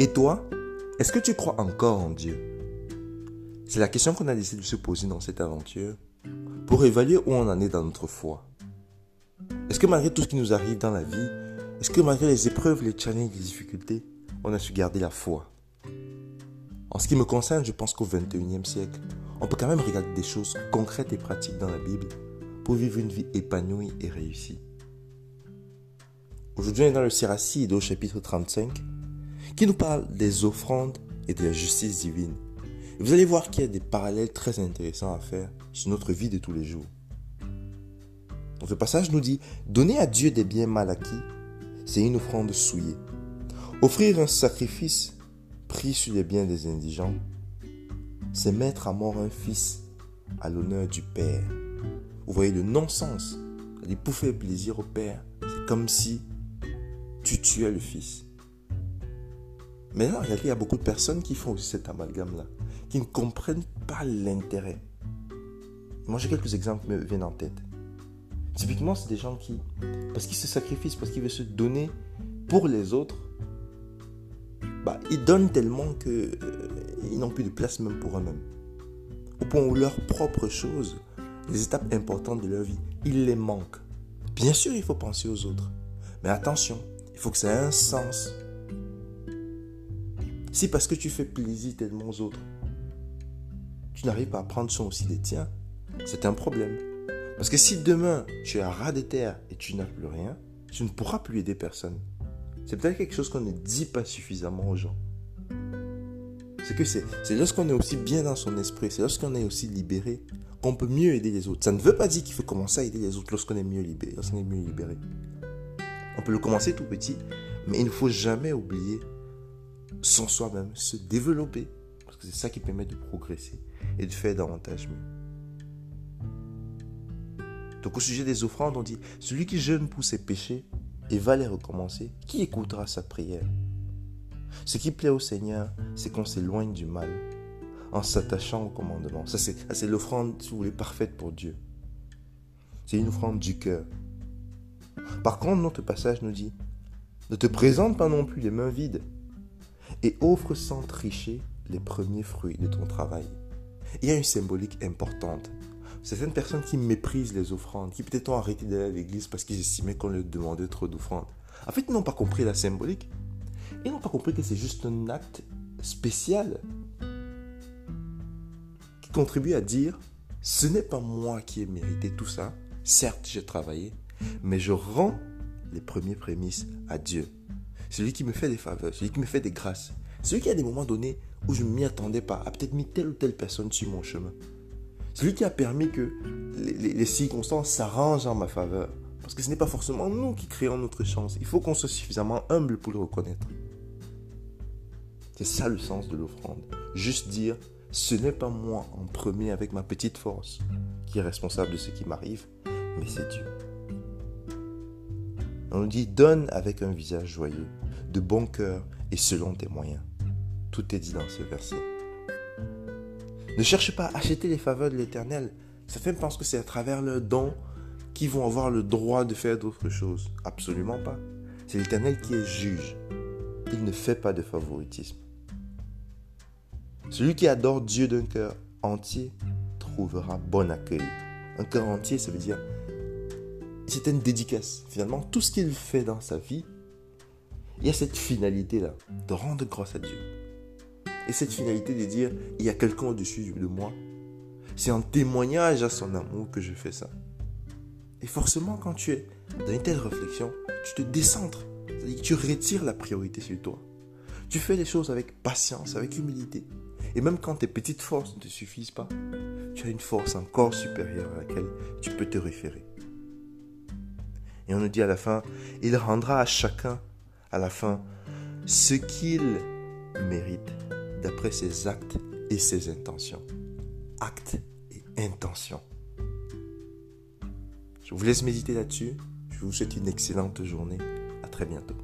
Et toi, est-ce que tu crois encore en Dieu? C'est la question qu'on a décidé de se poser dans cette aventure pour évaluer où on en est dans notre foi. Est-ce que malgré tout ce qui nous arrive dans la vie, est-ce que malgré les épreuves, les challenges, les difficultés, on a su garder la foi? En ce qui me concerne, je pense qu'au 21e siècle, on peut quand même regarder des choses concrètes et pratiques dans la Bible pour vivre une vie épanouie et réussie. Aujourd'hui, on est dans le Siracide au chapitre 35 qui nous parle des offrandes et de la justice divine. vous allez voir qu'il y a des parallèles très intéressants à faire sur notre vie de tous les jours. Donc ce passage nous dit, donner à Dieu des biens mal acquis, c'est une offrande souillée. Offrir un sacrifice pris sur les biens des indigents, c'est mettre à mort un fils à l'honneur du Père. Vous voyez le non-sens. Pour faire plaisir au Père, c'est comme si tu tuais le fils. Mais là, il y a beaucoup de personnes qui font aussi cet amalgame-là, qui ne comprennent pas l'intérêt. Moi, j'ai quelques exemples qui me viennent en tête. Typiquement, c'est des gens qui, parce qu'ils se sacrifient, parce qu'ils veulent se donner pour les autres, bah, ils donnent tellement qu'ils euh, n'ont plus de place même pour eux-mêmes. Au point où leurs propres choses, les étapes importantes de leur vie, ils les manquent. Bien sûr, il faut penser aux autres. Mais attention, il faut que ça ait un sens. Si parce que tu fais plaisir tellement aux autres, tu n'arrives pas à prendre soin aussi des tiens, c'est un problème. Parce que si demain tu es à ras des terres et tu n'as plus rien, tu ne pourras plus aider personne. C'est peut-être quelque chose qu'on ne dit pas suffisamment aux gens. C'est que c'est, lorsqu'on est aussi bien dans son esprit, c'est lorsqu'on est aussi libéré, qu'on peut mieux aider les autres. Ça ne veut pas dire qu'il faut commencer à aider les autres lorsqu'on est mieux libéré, lorsqu'on est mieux libéré. On peut le commencer tout petit, mais il ne faut jamais oublier sans soi-même, se développer. Parce que c'est ça qui permet de progresser et de faire davantage mieux. Donc au sujet des offrandes, on dit, celui qui jeûne pour ses péchés et va les recommencer, qui écoutera sa prière? Ce qui plaît au Seigneur, c'est qu'on s'éloigne du mal en s'attachant au commandement. Ça, c'est l'offrande, si vous voulez, parfaite pour Dieu. C'est une offrande du cœur. Par contre, notre passage nous dit, ne te présente pas non plus les mains vides, et offre sans tricher les premiers fruits de ton travail. Il y a une symbolique importante. Certaines personnes qui méprisent les offrandes, qui peut-être ont arrêté d'aller à l'église parce qu'ils estimaient qu'on leur demandait trop d'offrandes. En fait, ils n'ont pas compris la symbolique. Ils n'ont pas compris que c'est juste un acte spécial qui contribue à dire ce n'est pas moi qui ai mérité tout ça. Certes, j'ai travaillé, mais je rends les premiers prémices à Dieu celui qui me fait des faveurs, celui qui me fait des grâces, celui qui a des moments donnés où je ne m'y attendais pas, a peut-être mis telle ou telle personne sur mon chemin. Celui qui a permis que les, circonstances s'arrangent en ma faveur. Parce que ce n'est pas forcément nous qui créons notre chance. Il faut qu'on soit suffisamment humble pour le reconnaître. C'est ça le sens de l'offrande. Juste dire, ce n'est pas moi en premier avec ma petite force qui est responsable de ce qui m'arrive, mais c'est Dieu. On nous dit donne avec un visage joyeux, de bon cœur et selon tes moyens. Tout est dit dans ce verset. Ne cherche pas à acheter les faveurs de l'Éternel. Certains pensent que c'est à travers leurs dons qu'ils vont avoir le droit de faire d'autres choses. Absolument pas. C'est l'Éternel qui est juge. Il ne fait pas de favoritisme. Celui qui adore Dieu d'un cœur entier trouvera bon accueil. Un cœur entier, ça veut dire c'est une dédicace. Finalement, tout ce qu'il fait dans sa vie, il y a cette finalité-là, de rendre grâce à Dieu. Et cette finalité de dire, il y a quelqu'un au-dessus de moi. C'est en témoignage à son amour que je fais ça. Et forcément, quand tu es dans une telle réflexion, tu te décentres. C'est-à-dire que tu retires la priorité sur toi. Tu fais les choses avec patience, avec humilité. Et même quand tes petites forces ne te suffisent pas, tu as une force encore supérieure à laquelle tu peux te référer. Et on nous dit à la fin, il rendra à chacun, à la fin, ce qu'il mérite d'après ses actes et ses intentions. Actes et intentions. Je vous laisse méditer là-dessus. Je vous souhaite une excellente journée. À très bientôt.